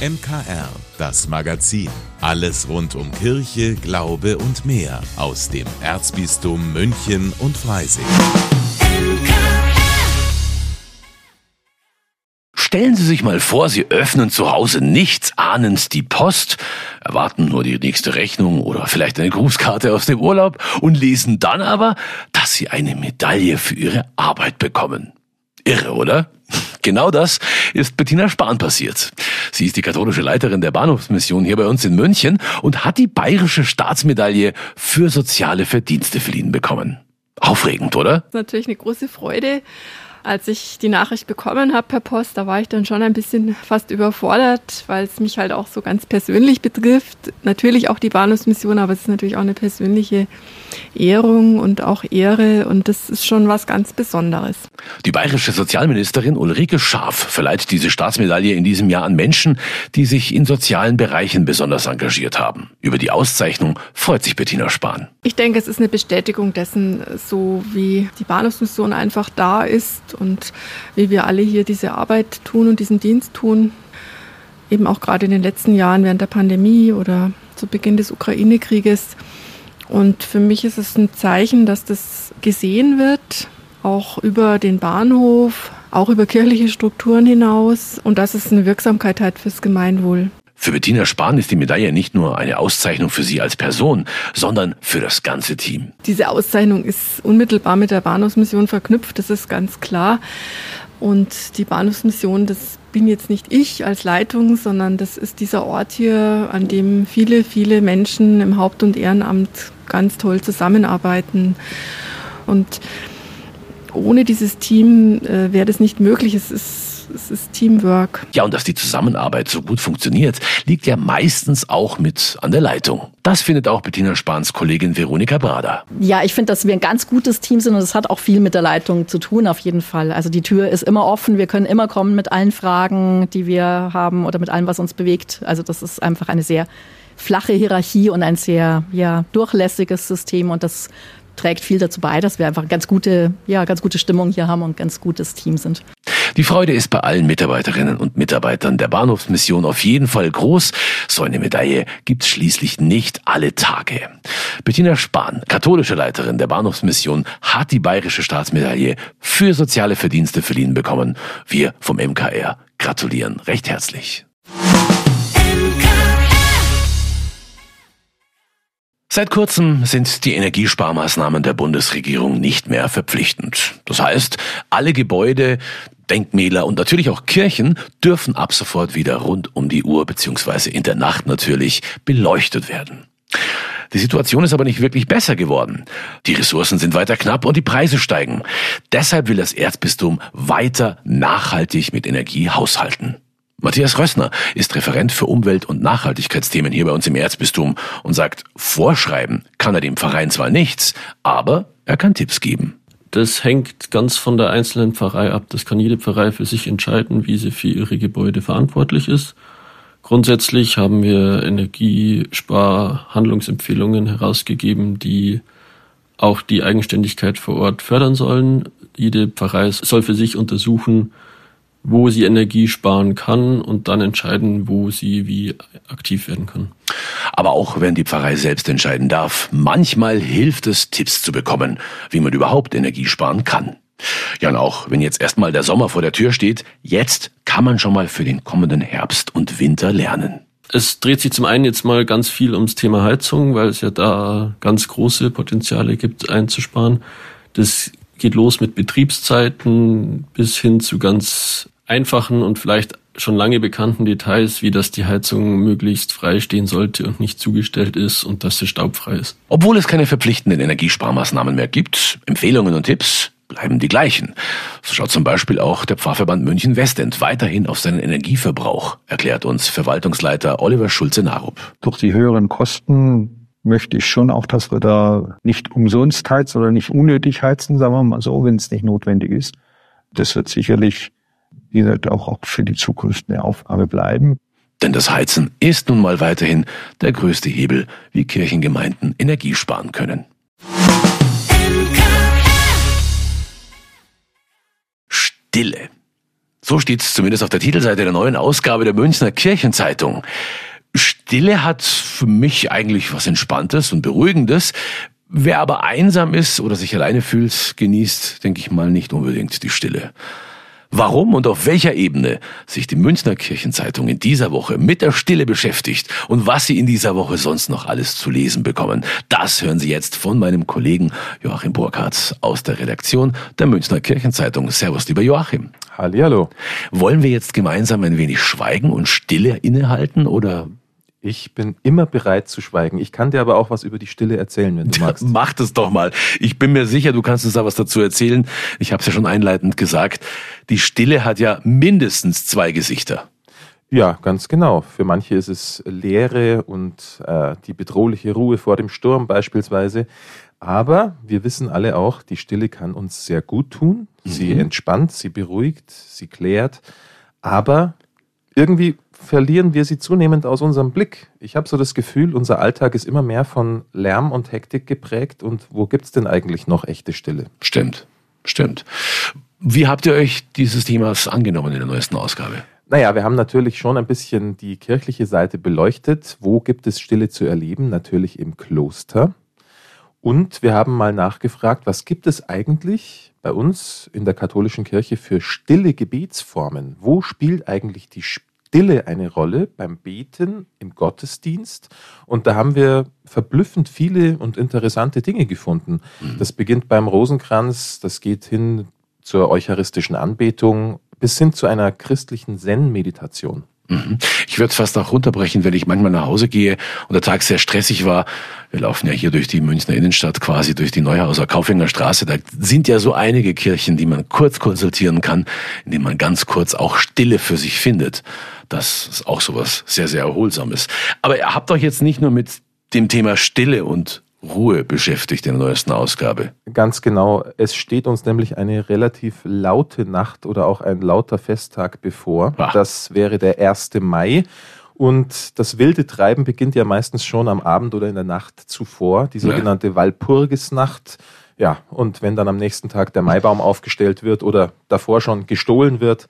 MKR, das Magazin. Alles rund um Kirche, Glaube und mehr aus dem Erzbistum München und Freising. Stellen Sie sich mal vor, Sie öffnen zu Hause nichts ahnend die Post, erwarten nur die nächste Rechnung oder vielleicht eine Grußkarte aus dem Urlaub und lesen dann aber, dass Sie eine Medaille für Ihre Arbeit bekommen. Irre, oder? Genau das ist Bettina Spahn passiert. Sie ist die katholische Leiterin der Bahnhofsmission hier bei uns in München und hat die bayerische Staatsmedaille für soziale Verdienste verliehen bekommen. Aufregend, oder? Natürlich eine große Freude. Als ich die Nachricht bekommen habe per Post, da war ich dann schon ein bisschen fast überfordert, weil es mich halt auch so ganz persönlich betrifft. Natürlich auch die Bahnhofsmission, aber es ist natürlich auch eine persönliche Ehrung und auch Ehre und das ist schon was ganz Besonderes. Die bayerische Sozialministerin Ulrike Scharf verleiht diese Staatsmedaille in diesem Jahr an Menschen, die sich in sozialen Bereichen besonders engagiert haben. Über die Auszeichnung freut sich Bettina Spahn. Ich denke, es ist eine Bestätigung dessen, so wie die Bahnhofsmission einfach da ist und wie wir alle hier diese Arbeit tun und diesen Dienst tun. Eben auch gerade in den letzten Jahren während der Pandemie oder zu Beginn des Ukraine-Krieges. Und für mich ist es ein Zeichen, dass das gesehen wird, auch über den Bahnhof, auch über kirchliche Strukturen hinaus und dass es eine Wirksamkeit hat fürs Gemeinwohl. Für Bettina Spahn ist die Medaille nicht nur eine Auszeichnung für sie als Person, sondern für das ganze Team. Diese Auszeichnung ist unmittelbar mit der Bahnhofsmission verknüpft, das ist ganz klar. Und die Bahnhofsmission, das bin jetzt nicht ich als Leitung, sondern das ist dieser Ort hier, an dem viele, viele Menschen im Haupt- und Ehrenamt ganz toll zusammenarbeiten. Und ohne dieses Team äh, wäre das nicht möglich. Es ist es ist Teamwork. Ja, und dass die Zusammenarbeit so gut funktioniert, liegt ja meistens auch mit an der Leitung. Das findet auch Bettina Spahns Kollegin Veronika Brader. Ja, ich finde, dass wir ein ganz gutes Team sind und es hat auch viel mit der Leitung zu tun, auf jeden Fall. Also die Tür ist immer offen, wir können immer kommen mit allen Fragen, die wir haben oder mit allem, was uns bewegt. Also das ist einfach eine sehr flache Hierarchie und ein sehr ja, durchlässiges System und das trägt viel dazu bei, dass wir einfach ganz gute, ja, ganz gute Stimmung hier haben und ganz gutes Team sind. Die Freude ist bei allen Mitarbeiterinnen und Mitarbeitern der Bahnhofsmission auf jeden Fall groß. So eine Medaille gibt's schließlich nicht alle Tage. Bettina Spahn, katholische Leiterin der Bahnhofsmission, hat die bayerische Staatsmedaille für soziale Verdienste verliehen bekommen. Wir vom MKR gratulieren recht herzlich. Seit kurzem sind die Energiesparmaßnahmen der Bundesregierung nicht mehr verpflichtend. Das heißt, alle Gebäude, Denkmäler und natürlich auch Kirchen dürfen ab sofort wieder rund um die Uhr beziehungsweise in der Nacht natürlich beleuchtet werden. Die Situation ist aber nicht wirklich besser geworden. Die Ressourcen sind weiter knapp und die Preise steigen. Deshalb will das Erzbistum weiter nachhaltig mit Energie haushalten. Matthias Rössner ist Referent für Umwelt- und Nachhaltigkeitsthemen hier bei uns im Erzbistum und sagt, vorschreiben kann er dem Verein zwar nichts, aber er kann Tipps geben. Das hängt ganz von der einzelnen Pfarrei ab. Das kann jede Pfarrei für sich entscheiden, wie sie für ihre Gebäude verantwortlich ist. Grundsätzlich haben wir Energiesparhandlungsempfehlungen herausgegeben, die auch die Eigenständigkeit vor Ort fördern sollen. Jede Pfarrei soll für sich untersuchen, wo sie Energie sparen kann und dann entscheiden, wo sie wie aktiv werden kann. Aber auch wenn die Pfarrei selbst entscheiden darf, manchmal hilft es, Tipps zu bekommen, wie man überhaupt Energie sparen kann. Ja, und auch wenn jetzt erstmal der Sommer vor der Tür steht, jetzt kann man schon mal für den kommenden Herbst und Winter lernen. Es dreht sich zum einen jetzt mal ganz viel ums Thema Heizung, weil es ja da ganz große Potenziale gibt, einzusparen. Das geht los mit Betriebszeiten bis hin zu ganz einfachen und vielleicht schon lange bekannten Details, wie dass die Heizung möglichst frei stehen sollte und nicht zugestellt ist und dass sie staubfrei ist. Obwohl es keine verpflichtenden Energiesparmaßnahmen mehr gibt, Empfehlungen und Tipps bleiben die gleichen. So schaut zum Beispiel auch der Pfarrverband München Westend weiterhin auf seinen Energieverbrauch, erklärt uns Verwaltungsleiter Oliver Schulze-Narup. Durch die höheren Kosten möchte ich schon auch, dass wir da nicht umsonst heizen oder nicht unnötig heizen, sagen wir mal so, wenn es nicht notwendig ist. Das wird sicherlich wie gesagt, auch für die Zukunft eine Aufgabe bleiben. Denn das Heizen ist nun mal weiterhin der größte Hebel, wie Kirchengemeinden Energie sparen können. Stille. So steht es zumindest auf der Titelseite der neuen Ausgabe der Münchner Kirchenzeitung. Stille hat für mich eigentlich was Entspanntes und Beruhigendes. Wer aber einsam ist oder sich alleine fühlt, genießt, denke ich mal, nicht unbedingt die Stille. Warum und auf welcher Ebene sich die Münchner Kirchenzeitung in dieser Woche mit der Stille beschäftigt und was Sie in dieser Woche sonst noch alles zu lesen bekommen, das hören Sie jetzt von meinem Kollegen Joachim Burkhardt aus der Redaktion der Münchner Kirchenzeitung. Servus, lieber Joachim. Hallihallo. Wollen wir jetzt gemeinsam ein wenig schweigen und Stille innehalten oder ich bin immer bereit zu schweigen. Ich kann dir aber auch was über die Stille erzählen, wenn du magst. Mach das doch mal. Ich bin mir sicher, du kannst uns da was dazu erzählen. Ich habe es ja schon einleitend gesagt. Die Stille hat ja mindestens zwei Gesichter. Ja, ganz genau. Für manche ist es Leere und äh, die bedrohliche Ruhe vor dem Sturm beispielsweise. Aber wir wissen alle auch, die Stille kann uns sehr gut tun. Sie mhm. entspannt, sie beruhigt, sie klärt. Aber irgendwie verlieren wir sie zunehmend aus unserem Blick. Ich habe so das Gefühl, unser Alltag ist immer mehr von Lärm und Hektik geprägt. Und wo gibt es denn eigentlich noch echte Stille? Stimmt, stimmt. Wie habt ihr euch dieses Themas angenommen in der neuesten Ausgabe? Naja, wir haben natürlich schon ein bisschen die kirchliche Seite beleuchtet. Wo gibt es Stille zu erleben? Natürlich im Kloster. Und wir haben mal nachgefragt, was gibt es eigentlich bei uns in der katholischen Kirche für stille Gebetsformen? Wo spielt eigentlich die Stille eine Rolle beim Beten im Gottesdienst. Und da haben wir verblüffend viele und interessante Dinge gefunden. Mhm. Das beginnt beim Rosenkranz, das geht hin zur eucharistischen Anbetung bis hin zu einer christlichen Zen-Meditation. Mhm. Ich würde es fast auch runterbrechen, wenn ich manchmal nach Hause gehe und der Tag sehr stressig war. Wir laufen ja hier durch die Münchner Innenstadt, quasi durch die Neuhauser Kaufhänger Straße. Da sind ja so einige Kirchen, die man kurz konsultieren kann, indem man ganz kurz auch Stille für sich findet. Das ist auch sowas sehr, sehr Erholsames. Aber ihr habt euch jetzt nicht nur mit dem Thema Stille und Ruhe beschäftigt in der neuesten Ausgabe. Ganz genau. Es steht uns nämlich eine relativ laute Nacht oder auch ein lauter Festtag bevor. Ach. Das wäre der 1. Mai. Und das wilde Treiben beginnt ja meistens schon am Abend oder in der Nacht zuvor, die sogenannte ja. Walpurgisnacht. Ja, und wenn dann am nächsten Tag der Maibaum aufgestellt wird oder davor schon gestohlen wird,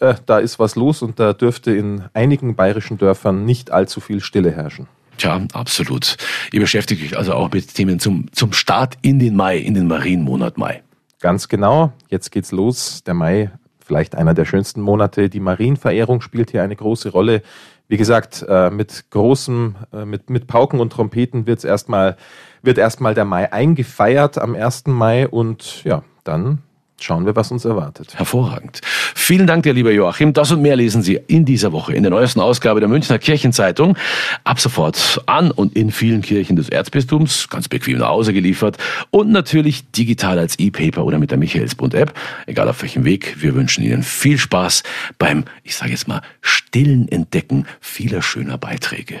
äh, da ist was los und da dürfte in einigen bayerischen Dörfern nicht allzu viel Stille herrschen. Tja, absolut. Ihr beschäftigt euch also auch mit Themen zum, zum Start in den Mai, in den Marienmonat Mai. Ganz genau. Jetzt geht's los. Der Mai, vielleicht einer der schönsten Monate. Die Marienverehrung spielt hier eine große Rolle. Wie gesagt, äh, mit großem, äh, mit, mit Pauken und Trompeten wird's erstmal, wird erstmal der Mai eingefeiert am 1. Mai und ja, dann schauen wir, was uns erwartet. Hervorragend. Vielen Dank dir, lieber Joachim. Das und mehr lesen Sie in dieser Woche in der neuesten Ausgabe der Münchner Kirchenzeitung. Ab sofort an und in vielen Kirchen des Erzbistums, ganz bequem nach Hause geliefert und natürlich digital als E-Paper oder mit der Michaelsbund-App. Egal auf welchem Weg. Wir wünschen Ihnen viel Spaß beim, ich sage jetzt mal, stillen Entdecken vieler schöner Beiträge.